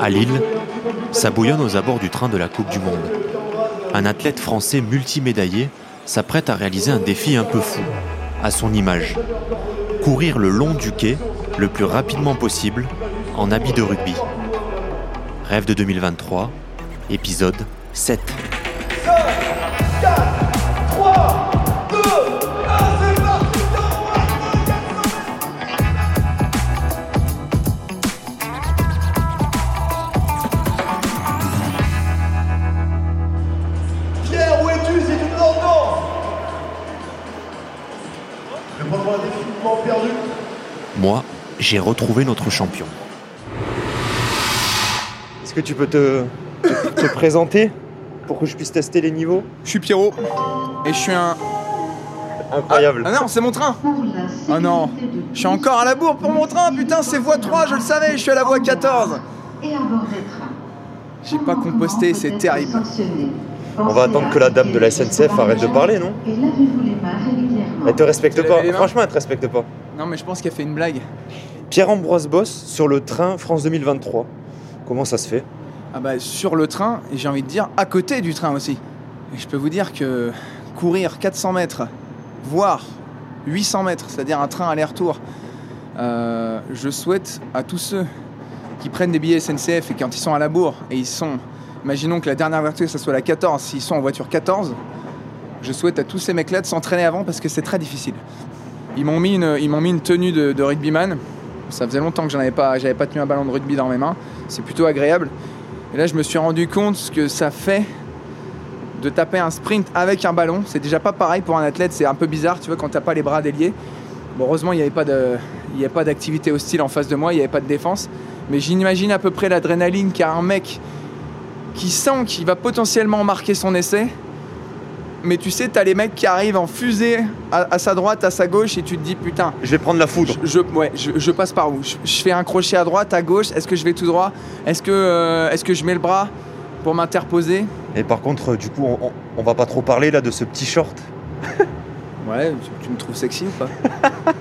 À Lille, ça bouillonne aux abords du train de la Coupe du Monde. Un athlète français multimédaillé s'apprête à réaliser un défi un peu fou, à son image. Courir le long du quai le plus rapidement possible en habit de rugby. Rêve de 2023, épisode 7. Moi, j'ai retrouvé notre champion. Est-ce que tu peux te, te- te présenter pour que je puisse tester les niveaux? Je suis Pierrot et je suis un. Incroyable. Ah non, c'est mon train Ah non, je suis encore à la bourre pour mon train, putain, c'est voie 3, je le savais, je suis à la voie 14 et à bord des trains. J'ai pas composté, c'est terrible. On va attendre que la dame de la SNCF arrête de parler, non. Elle te respecte pas. Franchement, elle te respecte pas. Non, mais je pense qu'elle fait une blague. Pierre-Ambroise Boss sur le train France 2023. Comment ça se fait? Ah bah, sur le train, et j'ai envie de dire à côté du train aussi. Et je peux vous dire que courir 400 mètres, voire 800 mètres, c'est-à-dire un train aller-retour, euh, je souhaite à tous ceux qui prennent des billets SNCF et quand ils sont à la bourre et ils sont, imaginons que la dernière voiture ça soit la 14, s'ils sont en voiture 14, je souhaite à tous ces mecs-là de s'entraîner avant parce que c'est très difficile. Ils m'ont mis une, ils m'ont mis tenue de, rugbyman. Ça faisait longtemps que j'en avais pas, j'avais pas tenu un ballon de rugby dans mes mains. C'est plutôt agréable. Et là, je me suis rendu compte ce que ça fait de taper un sprint avec un ballon. C'est déjà pas pareil pour un athlète, c'est un peu bizarre, tu vois, quand t'as pas les bras déliés. Heureusement, il n'y avait pas avait pas d'activité hostile en face de moi, il n'y avait pas de défense. Mais j'imagine à peu près l'adrénaline qu'a un mec qui sent qu'il va potentiellement marquer son essai. Mais tu sais, t'as les mecs qui arrivent en fusée à, à sa droite, à sa gauche, et tu te dis putain, Je vais prendre la foudre. je, je- ouais, je, je passe par où? Je, je fais un crochet à droite, à gauche. Est-ce que je vais tout droit? Est-ce que, euh, que je mets le bras pour m'interposer? Et par contre, du coup, on, on- on va pas trop parler là de ce petit short. Ouais, tu, tu me trouves sexy ou pas?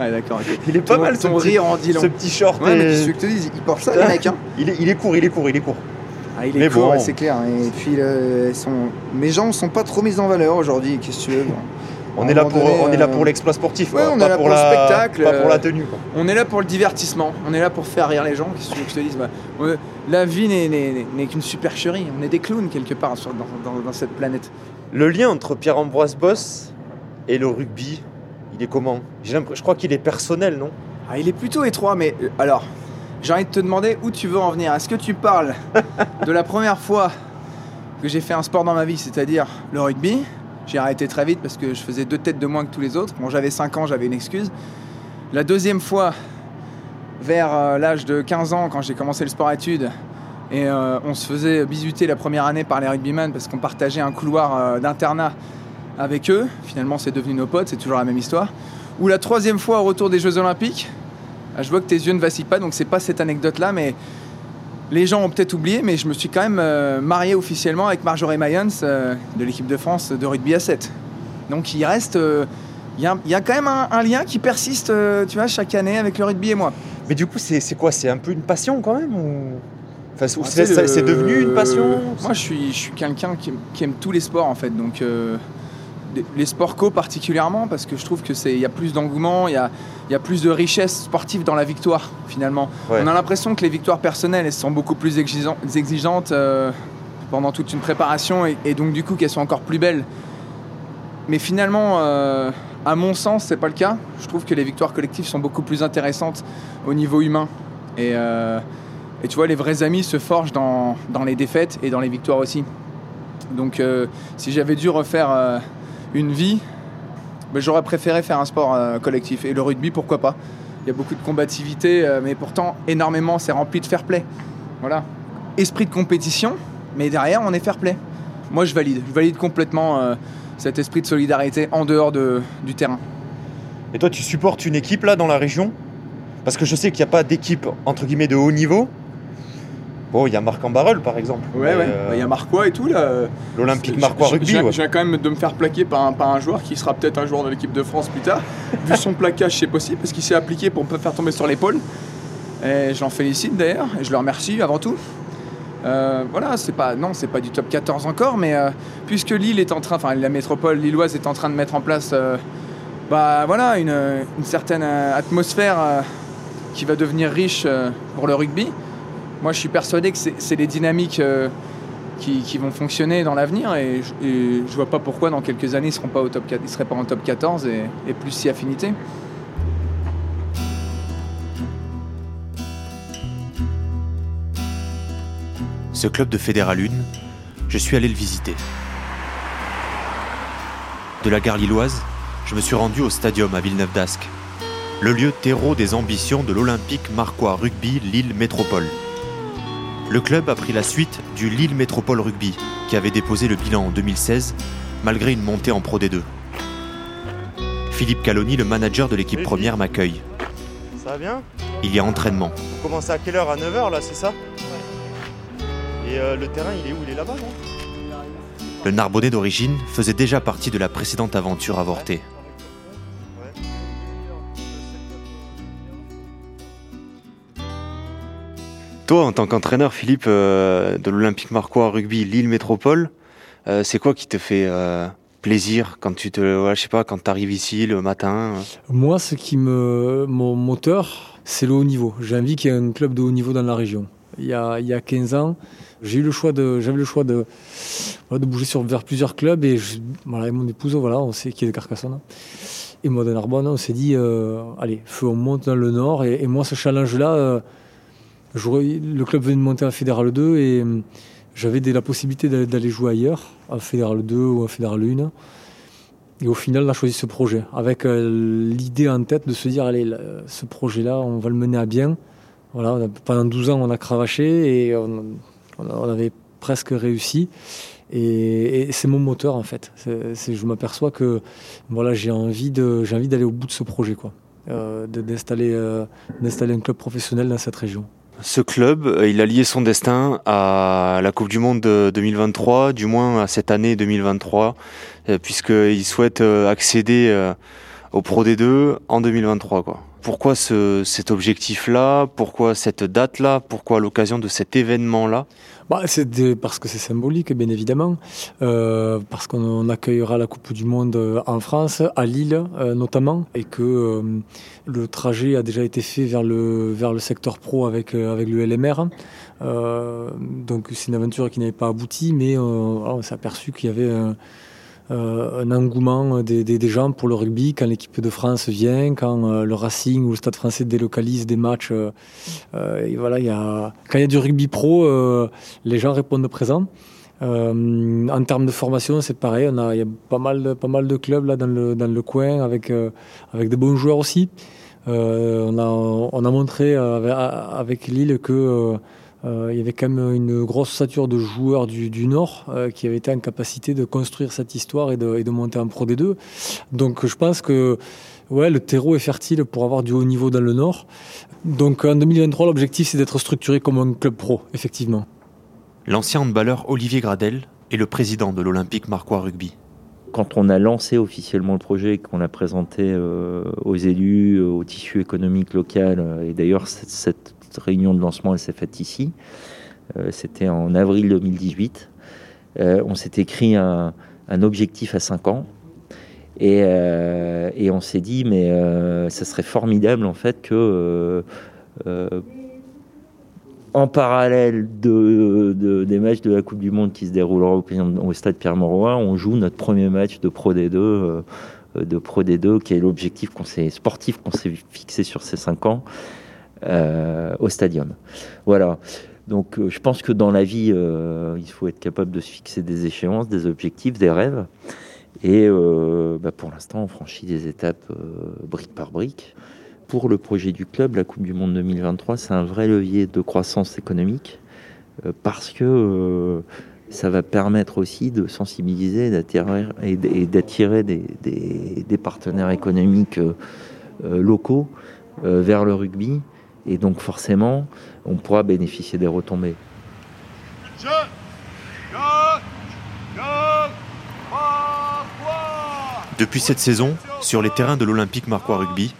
Ouais, d'accord. Il est pas Ton- mal ce ton petit, rire en dit long. ce petit short. Ouais, mais qu'est-ce que tu te dise Ils portent ça, les mecs. Hein il, est, il est court, il est court, il est court. Ah, il est Mais court, bon. c'est clair. Et puis, euh, sont... mes jambes sont pas trop mises en valeur aujourd'hui. Qu'est-ce que tu veux On est là pour, donné, on est là euh, pour l'exploit sportif. ouais, quoi, on est là pour le spectacle, Pas pour euh, la tenue. quoi. On est là pour le divertissement, on est là pour faire rire les gens, qu'est-ce que tu veux que je te dise bah, La vie n'est- qu'une supercherie, on est des clowns quelque part sur- dans, dans- dans cette planète. Le lien entre Pierre-Ambroise Boss et le rugby, il est comment? Je crois qu'il est personnel, non? Ah, il est plutôt étroit, mais euh, alors, j'ai envie de te demander où tu veux en venir. Est-ce que tu parles de la première fois que j'ai fait un sport dans ma vie, c'est-à-dire le rugby? J'ai arrêté très vite parce que je faisais deux têtes de moins que tous les autres. Bon, j'avais 5 ans, j'avais une excuse. La deuxième fois, vers euh, l'âge de 15 ans, quand j'ai commencé le sport-études, et euh, on se faisait bisuter la première année par les rugbyman parce qu'on partageait un couloir euh, d'internat avec eux. Finalement, c'est devenu nos potes, c'est toujours la même histoire. Ou la troisième fois au retour des Jeux Olympiques, je vois que tes yeux ne vacillent pas, donc c'est pas cette anecdote-là, mais les gens ont peut-être oublié, mais je me suis quand même euh, marié officiellement avec Marjorie Mayans euh, de l'équipe de France de rugby à 7. Donc il reste, euh, il y, a, il y a quand même un, un lien qui persiste, tu vois, chaque année avec le rugby et moi. Mais du coup, c'est quoi? C'est un peu une passion quand même ou... Enfin, c'est- Ah, c'est devenu une passion? Moi, je suis, je suis quelqu'un qui, aime- qui aime tous les sports en fait, donc euh, les- sports co particulièrement parce que je trouve que c'est, il y a plus d'engouement, il y a, y a plus de richesse sportive dans la victoire finalement. Ouais. On a l'impression que les victoires personnelles elles sont beaucoup plus exigeant- exigeantes euh, pendant toute une préparation et, et donc du coup qu'elles sont encore plus belles. Mais finalement, euh, à mon sens, c'est pas le cas. Je trouve que les victoires collectives sont beaucoup plus intéressantes au niveau humain. Et, euh, et tu vois, les vrais amis se forgent dans, dans les défaites et dans les victoires aussi. Donc, euh, si j'avais dû refaire une vie, ben, j'aurais préféré faire un sport euh, collectif. Et le rugby, pourquoi pas? Il y a beaucoup de combativité, euh, mais pourtant, énormément, c'est rempli de fair play. Voilà. Esprit de compétition, mais derrière, on est fair play. Moi, je valide. Je valide complètement euh, cet esprit de solidarité en dehors de- du terrain. Et toi, tu supportes une équipe là dans la région? Parce que je sais qu'il n'y a pas d'équipe entre guillemets de haut niveau. Bon, il y a Marc en barrel par exemple. Ouais, Mais, ouais. euh, Bah, Il y a Marquois et tout là. L'Olympique Marquois rugby. Je, ouais. viens quand même de me faire plaquer par un, par un joueur qui sera peut-être un joueur de l'équipe de France plus tard. Vu son plaquage, c'est possible parce qu'il s'est appliqué pour me faire tomber sur l'épaule. Et je l'en félicite d'ailleurs et je le remercie avant tout. Euh, voilà, c'est pas non, c'est pas du top 14 encore, mais euh, puisque Lille est en train, enfin la métropole lilloise est en train de mettre en place, euh, bah voilà, une, une certaine atmosphère qui va devenir riche pour le rugby. Moi, je suis persuadé que c'est les dynamiques euh, qui, vont fonctionner dans l'avenir et, je- vois pas pourquoi dans quelques années ils seront pas au top 4, ils seraient pas en top 14 et, et plus si affinité. Ce club de Fédéral 1, je suis allé le visiter. De la gare lilloise, je me suis rendu au stadium à Villeneuve d'Ascq, le lieu terreau des ambitions de l'Olympique Marquois Rugby Lille Métropole. Le club a pris la suite du Lille Métropole Rugby, qui avait déposé le bilan en 2016, malgré une montée en Pro D2. Philippe Caloni, le manager de l'équipe première, m'accueille. Ça va bien? Il y a entraînement. Vous commencez à quelle heure? À 9h là, c'est ça? Et euh, le terrain, il est où? Il est là-bas, non? Le Narbonnais d'origine faisait déjà partie de la précédente aventure avortée. Toi, en tant qu'entraîneur, Philippe, euh, de l'Olympique Marquois Rugby Lille Métropole, euh, c'est quoi qui te fait euh, plaisir quand tu te, je sais pas, quand arrives ici le matin Moi, ce qui me. Mon moteur, c'est le haut niveau. J'ai envie qu'il y ait un club de haut niveau dans la région. Il y a, il y a 15 ans, j'ai eu le choix de, j'avais le choix de, de bouger sur, vers plusieurs clubs et je, voilà, mon épouse, voilà, on sait qui est de Carcassonne. Et moi de Narbonne, on s'est dit, allez, feu, on monte dans le nord. Et moi, ce challenge-là, le club venait de monter en Fédéral 2 et euh, j'avais la possibilité d'aller- jouer ailleurs, en Fédéral 2 ou en Fédéral 1. Et au final, on a choisi ce projet, avec euh, l'idée en tête de se dire, allez, ce projet-là, on va le mener à bien. Voilà, pendant 12 ans, on a cravaché et on, avait presque réussi. Et, c'est mon moteur, en fait. Je m'aperçois que voilà, j'ai envie d'aller au bout de ce projet, quoi. Euh, euh, d'installer un club professionnel dans cette région. Ce club, euh, il a lié son destin à la Coupe du Monde de 2023, du moins à cette année 2023, euh, puisqu'il souhaite euh, accéder au Pro D2 en 2023. Quoi. Pourquoi ce- cet objectif-là? Pourquoi cette date-là? Pourquoi l'occasion de cet événement-là? Bah, c'est parce que c'est symbolique, bien évidemment, euh, parce qu'on on accueillera la Coupe du Monde euh, en France, à Lille euh, notamment, et que le trajet a déjà été fait vers le, vers le secteur pro avec, avec le LMR. Donc c'est une aventure qui n'avait pas abouti, mais on s'est aperçu qu'il y avait euh, un engouement des, gens pour le rugby quand l'équipe de France vient, quand euh, le Racing ou le Stade français délocalise des matchs. euh, et voilà, il y a, quand il y a du rugby pro, les gens répondent présent. En termes de formation, c'est pareil. On a, il y a pas mal, de, pas mal de clubs là dans le, dans le coin avec, avec des bons joueurs aussi. On, a, on a montré avec Lille que euh, il y avait quand même une grosse ossature de joueurs du, du Nord euh, qui avaient été en capacité de construire cette histoire et de, et de monter en Pro D2. Donc je pense que ouais, le terreau est fertile pour avoir du haut niveau dans le Nord. Donc en 2023, l'objectif c'est d'être structuré comme un club pro, effectivement. L'ancien handballeur Olivier Gradel est le président de l'Olympique Marquois Rugby. Quand on a lancé officiellement le projet et qu'on l'a présenté euh, aux élus, au tissu économique local, et d'ailleurs cette, cette réunion de lancement elle s'est faite ici, c'était en avril 2018, euh, on s'est écrit un, objectif à 5 ans. Et, euh, et on s'est dit, mais euh, ça serait formidable en fait que en parallèle de, de- des matchs de la Coupe du Monde qui se dérouleront au, stade Pierre-Mauroy, on joue notre premier match de Pro D2, euh, de Pro D2 qui est l'objectif sportif qu'on s'est fixé sur ces cinq ans au stadium. Voilà. Donc euh, je pense que dans la vie, euh, il faut être capable de se fixer des échéances, des objectifs, des rêves. Et euh, bah, pour l'instant, on franchit des étapes euh, brique par brique. Pour le projet du club, la Coupe du Monde 2023, c'est un vrai levier de croissance économique euh, parce que euh, ça va permettre aussi de sensibiliser d'attirer- et d'attirer des, partenaires économiques euh, euh, locaux euh, vers le rugby. Et donc forcément, on pourra bénéficier des retombées. Depuis cette saison, sur les terrains de l'Olympique Marquois Rugby,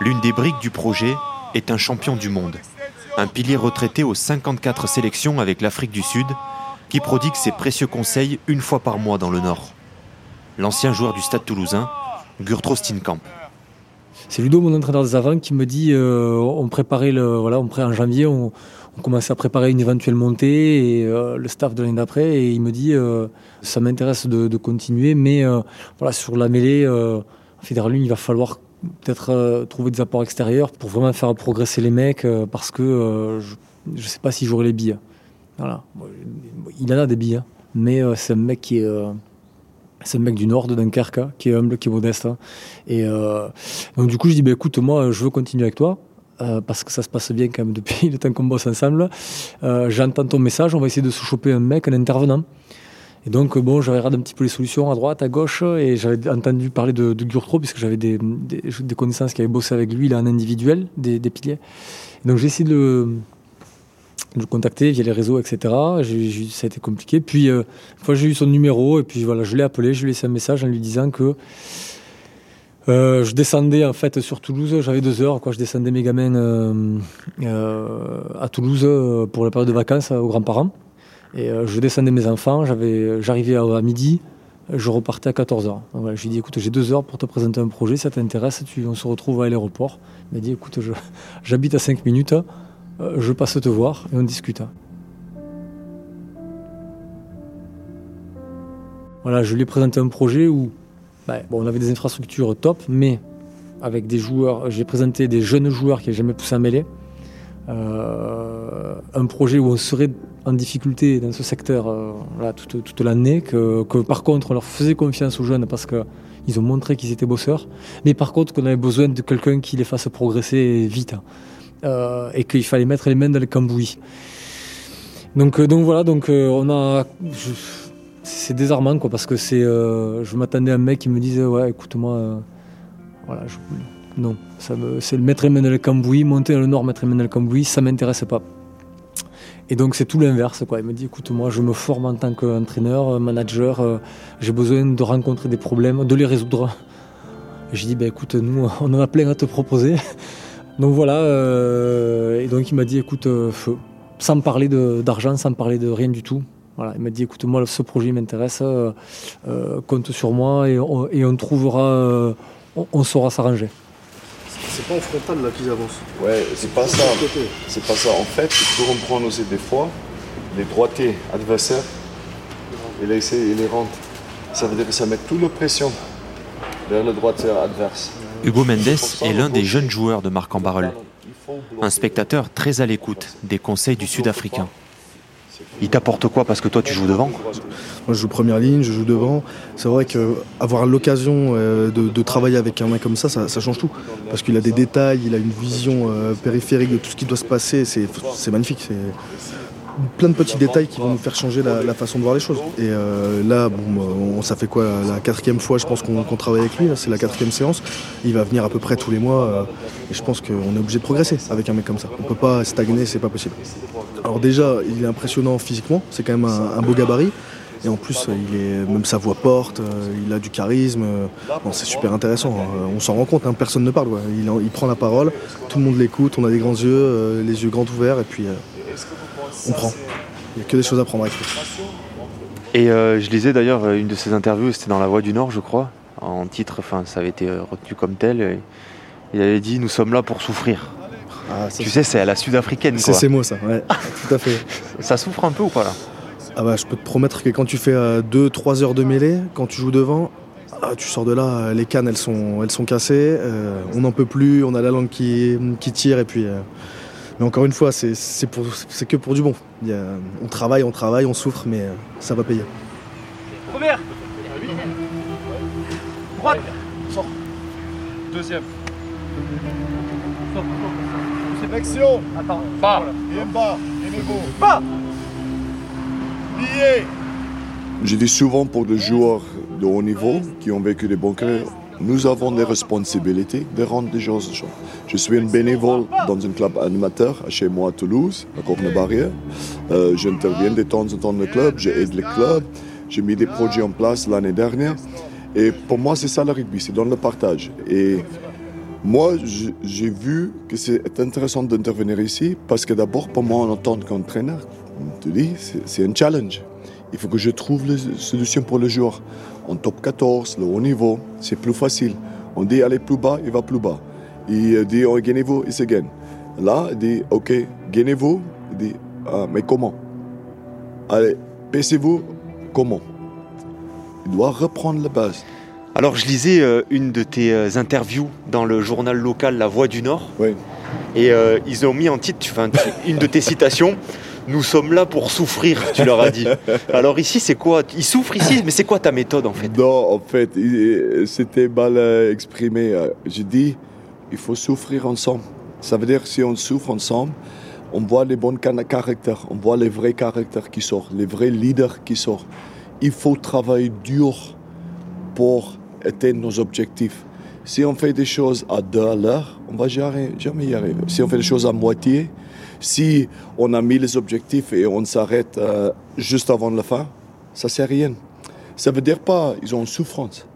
l'une des briques du projet est un champion du monde, un pilier retraité aux 54 sélections avec l'Afrique du Sud, qui prodigue ses précieux conseils une fois par mois dans le Nord. L'ancien joueur du Stade toulousain, Gurtro Steenkamp. C'est Ludo, mon entraîneur des avants, qui me dit euh, on préparait le, voilà, on en janvier, on, commençait à préparer une éventuelle montée et euh, le staff de l'année d'après, et il me dit euh, ça m'intéresse de, continuer, mais voilà, sur la mêlée, en Fédéral il va falloir peut-être trouver des apports extérieurs pour vraiment faire progresser les mecs, parce que je ne sais pas si j'aurai les billes. Voilà. Il en a des billes, hein, mais c'est un mec qui est c'est un mec du nord de Dunkerque, hein, qui est humble, qui est modeste. Hein. Et euh, donc du coup, je dis, bah, écoute, moi, je veux continuer avec toi. Euh, parce que ça se passe bien quand même depuis le temps qu'on bosse ensemble. Euh, J'entends ton message, on va essayer de se choper un mec, un intervenant. Et donc, bon, j'avais regardé un petit peu les solutions à droite, à gauche, et j'avais entendu parler de, Gurtro, puisque j'avais des, connaissances qui avaient bossé avec lui, là, en individuel, des, piliers. Donc, j'ai essayé de le, le contacter via les réseaux, etc. Ça a été compliqué. Puis, euh, une fois j'ai eu son numéro, et puis voilà, je l'ai appelé, je lui ai laissé un message en lui disant que euh, je descendais en fait sur Toulouse, j'avais deux heures, je descendais mes gamins euh, à Toulouse pour la période de vacances aux grands-parents. Et je descendais mes enfants, j'arrivais à, midi, je repartais à 14h. Donc voilà, je lui ai dit écoute, j'ai deux heures pour te présenter un projet, ça t'intéresse, on se retrouve à l'aéroport. Il m'a dit écoute, j'habite à 5 minutes, euh, je passe te voir et on discute. Voilà, je lui ai présenté un projet où ben, on avait des infrastructures top, mais avec des joueurs, j'ai présenté des jeunes joueurs qui n'avaient jamais poussé à mêler. Euh, un projet où on serait en difficulté dans ce secteur euh, toute, l'année, que, que, par contre on leur faisait confiance aux jeunes parce qu'ils ont montré qu'ils étaient bosseurs, mais par contre qu'on avait besoin de quelqu'un qui les fasse progresser vite euh, et qu'il fallait mettre les mains dans le cambouis. Donc, euh, donc voilà, donc euh, on a. C'est désarmant quoi, parce que c'est. Je m'attendais à un mec qui me disait Ouais, écoute-moi, voilà, non, c'est le mettre les mains dans le cambouis, monter dans le nord, mettre les mains dans le cambouis, ça m'intéresse pas. Et donc c'est tout l'inverse. Quoi. Il me dit, écoute, moi je me forme en tant qu'entraîneur, manager, j'ai besoin de rencontrer des problèmes, de les résoudre. J'ai dit, bah, écoute, nous on en a plein à te proposer. Donc voilà, euh, et donc il m'a dit, écoute, euh, sans me parler d'argent, sans me parler de rien du tout. Voilà, il m'a dit, écoute, moi ce projet m'intéresse, euh, compte sur moi et on, et on trouvera, on, on saura s'arranger. C'est pas en frontal là qu'ils avancent. Ouais, c'est pas ça. C'est pas ça. En fait, il faut comprendre aussi des fois, les droitiers adversaires, il il les rentre. Ça veut dire que ça met toute la pression vers le droitier adverse. Hugo Mendes est l'un des jeunes joueurs de Marc en. Un spectateur très à l'écoute des conseils du Sud-Africain. Il t'apporte quoi parce que toi tu joues devant Moi je joue première ligne, je joue devant. C'est vrai qu'avoir l'occasion euh, de, de, travailler avec un mec comme ça, ça, ça change tout. Parce qu'il a des détails, il a une vision euh, périphérique de tout ce qui doit se passer, c'est magnifique. Plein de petits détails qui vont nous faire changer la, façon de voir les choses. Et euh, là, bon, on, ça fait quoi La quatrième fois, je pense qu'on qu travaille avec lui, c'est la quatrième séance. Il va venir à peu près tous les mois. Euh, et je pense qu'on est obligé de progresser avec un mec comme ça. On peut pas stagner, c'est pas possible. Alors déjà, il est impressionnant physiquement, c'est quand même un, beau gabarit. Et en plus, il est, même sa voix porte, il a du charisme. C'est super intéressant. On s'en rend compte, hein, personne ne parle. Il, prend la parole, tout le monde l'écoute, on a des grands yeux, les yeux grands ouverts, et puis on prend. Il n'y a que des choses à prendre avec lui. Et euh, je lisais d'ailleurs une de ses interviews, c'était dans La Voix du Nord, je crois, en titre, enfin ça avait été retenu comme tel. Et il avait dit Nous sommes là pour souffrir. Ah, tu sais, c'est à la sud-africaine. C'est ces mots, ça, ouais, tout à fait. Ça souffre un peu ou pas là ah bah, Je peux te promettre que quand tu fais 2-3 euh, heures de mêlée, quand tu joues devant, ah, tu sors de là, les cannes elles sont, elles sont cassées, euh, on n'en peut plus, on a la langue qui, qui tire et puis. Euh, mais encore une fois, c'est que pour du bon. Il y a, on travaille, on travaille, on souffre, mais ça va payer. Première Droite. Sors. Deuxième. Sélection Attends. Bas. Pas Billet. Je dis souvent pour des joueurs de haut niveau qui ont vécu des bonnes carrières, nous avons des responsabilités de rendre des choses. Je suis un bénévole dans un club animateur chez moi à Toulouse, à Corne-Barrière. Euh, J'interviens de temps en temps dans le club, j'aide le club, j'ai mis des projets en place l'année dernière. Et pour moi, c'est ça le rugby, c'est dans le partage. Et moi, j'ai vu que c'est intéressant d'intervenir ici parce que d'abord, pour moi, en tant qu'entraîneur, te dis, c'est un challenge. Il faut que je trouve la solution pour le joueur. En top 14, le haut niveau, c'est plus facile. On dit aller plus bas, il va plus bas. Il dit oh, gagnez-vous, il se gagne. Là, il dit ok, gagnez-vous. Il dit ah, mais comment? Allez, baissez-vous, comment? Il doit reprendre la base. Alors, je lisais euh, une de tes euh, interviews dans le journal local La Voix du Nord. Oui. Et euh, ils ont mis en titre une de tes citations Nous sommes là pour souffrir, tu leur as dit. Alors, ici, c'est quoi? Ils souffrent ici, mais c'est quoi ta méthode en fait? Non, en fait, c'était mal exprimé. J'ai dit il faut souffrir ensemble. Ça veut dire si on souffre ensemble, on voit les bons caractères, on voit les vrais caractères qui sortent, les vrais leaders qui sortent. Il faut travailler dur pour atteindre nos objectifs. Si on fait des choses à deux à l'heure, on va jamais, jamais y arriver. Si on fait des choses à moitié, si on a mis les objectifs et on s'arrête euh, juste avant la fin, ça sert à rien. Ça veut dire pas ils ont souffrance.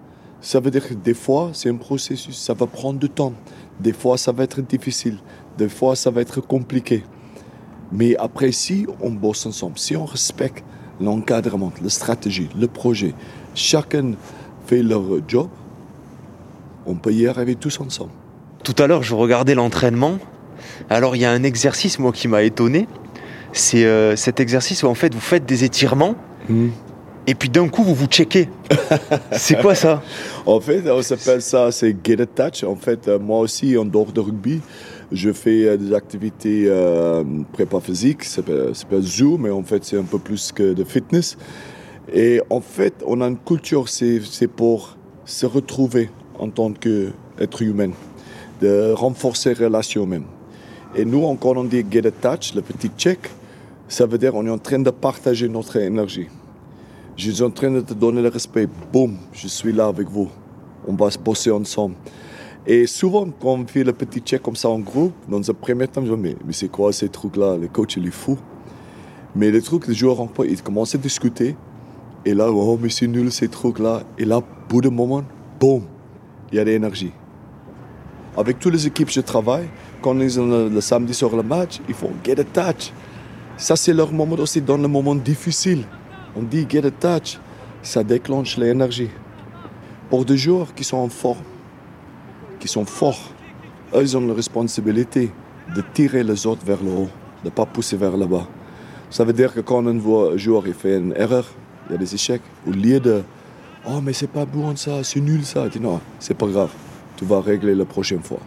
Ça veut dire que des fois, c'est un processus, ça va prendre du temps. Des fois, ça va être difficile. Des fois, ça va être compliqué. Mais après, si on bosse ensemble, si on respecte l'encadrement, la stratégie, le projet, chacun fait leur job, on peut y arriver tous ensemble. Tout à l'heure, je regardais l'entraînement. Alors, il y a un exercice, moi, qui m'a étonné. C'est euh, cet exercice où, en fait, vous faites des étirements. Hmm. Et puis d'un coup, vous vous checkez. c'est quoi ça? En fait, on s'appelle ça, c'est Get a Touch. En fait, euh, moi aussi, en dehors de rugby, je fais euh, des activités euh, prépa physique, ça s'appelle Zoo, mais en fait, c'est un peu plus que de fitness. Et en fait, on a une culture, c'est pour se retrouver en tant qu'être humain, de renforcer les relations même. Et nous, quand on dit get a touch, le petit check, ça veut dire on est en train de partager notre énergie. Je suis en train de te donner le respect. Boum, je suis là avec vous. On va se bosser ensemble. Et souvent, quand on fait le petit check comme ça en groupe, dans un premier temps, je me dis, mais, c'est quoi ces trucs-là? Le coach, il est fou. Mais les trucs, les joueurs, ils commencent à discuter. Et là, oh, mais c'est nul ces trucs-là. Et là, bout d'un moment, boum, il y a de l'énergie. Avec toutes les équipes, je travaille. Quand ils sont le, samedi sur le match, ils font get a touch. Ça, c'est leur moment aussi dans le moment difficile. On dit get a touch, ça déclenche l'énergie. Pour des joueurs qui sont en forme, qui sont forts, eux, ils ont la responsabilité de tirer les autres vers le haut, de ne pas pousser vers le bas. Ça veut dire que quand un joueur il fait une erreur, il y a des échecs, au lieu de Oh, mais c'est pas bon ça, c'est nul ça, il dit non, c'est pas grave, tu vas régler la prochaine fois.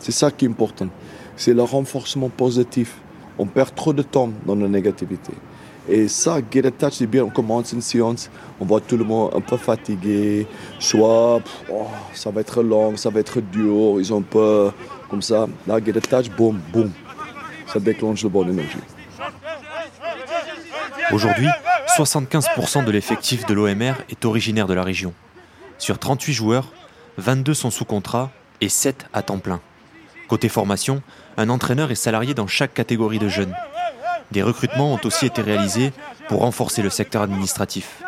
C'est ça qui est important. C'est le renforcement positif. On perd trop de temps dans la négativité. Et ça, Get a Touch, c'est bien, on commence une séance, on voit tout le monde un peu fatigué, soit oh, ça va être long, ça va être dur, ils ont peur, comme ça. Là, Get a Touch, boum, boum, ça déclenche de bonne énergie. Aujourd'hui, 75% de l'effectif de l'OMR est originaire de la région. Sur 38 joueurs, 22 sont sous contrat et 7 à temps plein. Côté formation, un entraîneur est salarié dans chaque catégorie de jeunes. Des recrutements ont aussi été réalisés pour renforcer le secteur administratif.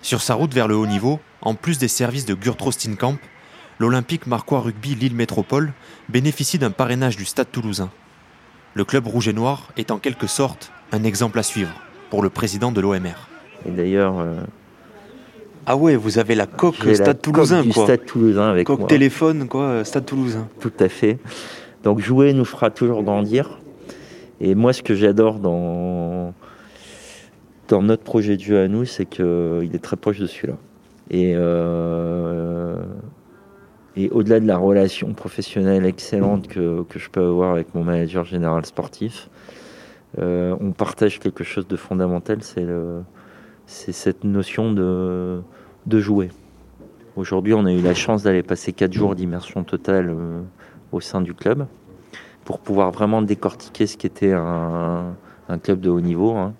Sur sa route vers le haut niveau, en plus des services de Gurtro Camp, l'Olympique Marquois Rugby Lille Métropole bénéficie d'un parrainage du Stade toulousain. Le club rouge et noir est en quelque sorte un exemple à suivre pour le président de l'OMR. Ah ouais, vous avez la coque Stade Toulousain, quoi. Stade Toulousain avec coque téléphone, quoi, Stade Toulousain. Tout à fait. Donc jouer nous fera toujours grandir. Et moi, ce que j'adore dans, dans notre projet de jeu à nous, c'est qu'il est très proche de celui-là. Et, euh, et au-delà de la relation professionnelle excellente que, que, je peux avoir avec mon manager général sportif, euh, on partage quelque chose de fondamental, c'est cette notion de, jouer. Aujourd'hui, on a eu la chance d'aller passer quatre jours d'immersion totale euh, au sein du club pour pouvoir vraiment décortiquer ce qu'était un, un club de haut niveau hein,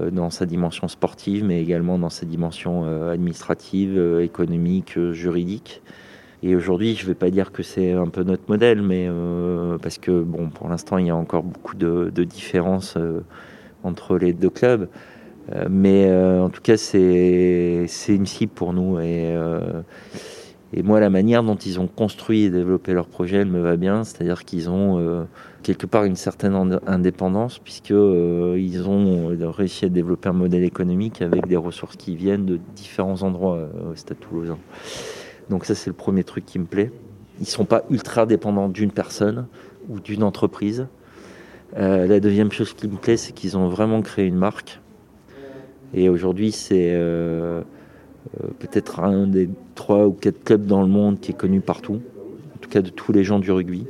euh, dans sa dimension sportive, mais également dans sa dimension euh, administrative, économique, juridique. Et aujourd'hui, je ne vais pas dire que c'est un peu notre modèle, mais parce que bon, pour l'instant, il y a encore beaucoup de différences entre les deux clubs. Mais en tout cas, c'est une cible pour nous. Et, et moi, la manière dont ils ont construit et développé leur projet, elle me va bien. C'est-à-dire qu'ils ont quelque part une certaine indépendance, puisqu'ils ils ont réussi à développer un modèle économique avec des ressources qui viennent de différents endroits au Stade toulousain. Donc ça, c'est le premier truc qui me plaît. Ils ne sont pas ultra dépendants d'une personne ou d'une entreprise. Euh, la deuxième chose qui me plaît, c'est qu'ils ont vraiment créé une marque. Et aujourd'hui, c'est euh, euh, peut-être un des trois ou quatre clubs dans le monde qui est connu partout, en tout cas de tous les gens du rugby.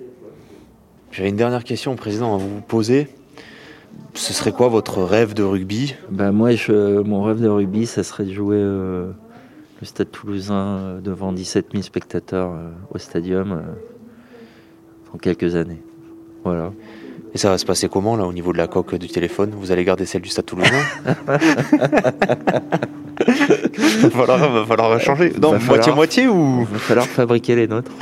J'avais une dernière question, Président, à vous poser. Ce serait quoi votre rêve de rugby? Ben Moi, mon rêve de rugby, ça serait de jouer le Stade toulousain devant 17 000 spectateurs au stadium en quelques années. Voilà. Et ça va se passer comment là au niveau de la coque du téléphone? Vous allez garder celle du Stade Toulousain? Va, falloir, va falloir changer. Non, moitié-moitié ou Va falloir fabriquer les nôtres.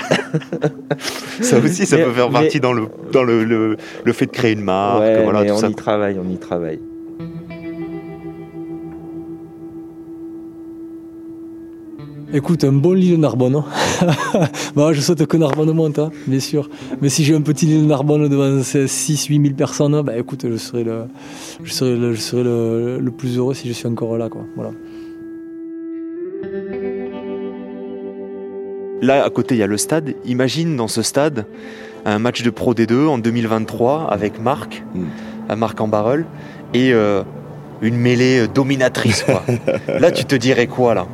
ça aussi, ça peut faire partie dans, le, dans le, le, fait de créer une marque. voilà, on y travaille, on y travaille. Écoute, un bon lit de Narbonne. Hein. bah, je souhaite que Narbonne monte, hein, bien sûr. Mais si j'ai un petit lit de Narbonne devant 6-8 000 personnes, bah, écoute, je serai, le, je serai, le, je serai le, plus heureux si je suis encore là. Quoi. Voilà. Là, à côté, il y a le stade. Imagine dans ce stade un match de Pro D2 en 2023 avec Marc, mm. Marc en barrel. Et. Euh, une mêlée euh, dominatrice. Quoi. là, tu te dirais quoi là?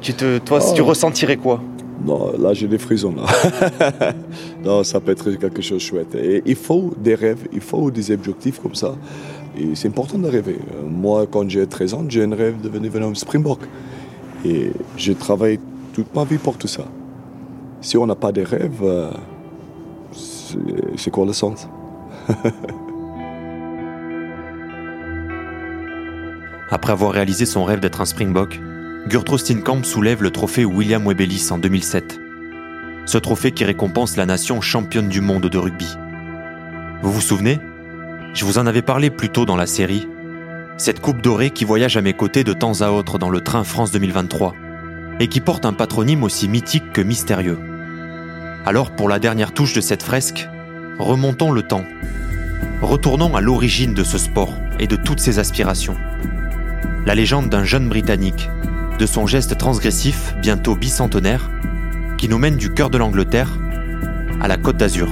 Tu te, Toi, tu oh. ressentirais quoi? Non, là j'ai des frissons. Là. non, ça peut être quelque chose de chouette. Et il faut des rêves, il faut des objectifs comme ça. Et c'est important de rêver. Moi, quand j'ai 13 ans, j'ai un rêve de venir au Springbok. Et j'ai travaillé toute ma vie pour tout ça. Si on n'a pas de rêves, euh, c'est quoi le sens Après avoir réalisé son rêve d'être un Springbok, Gurtro Steenkamp soulève le trophée William Webelis en 2007. Ce trophée qui récompense la nation championne du monde de rugby. Vous vous souvenez? Je vous en avais parlé plus tôt dans la série. Cette coupe dorée qui voyage à mes côtés de temps à autre dans le train France 2023 et qui porte un patronyme aussi mythique que mystérieux. Alors pour la dernière touche de cette fresque, remontons le temps. Retournons à l'origine de ce sport et de toutes ses aspirations la légende d'un jeune Britannique, de son geste transgressif, bientôt bicentenaire, qui nous mène du cœur de l'Angleterre à la Côte d'Azur.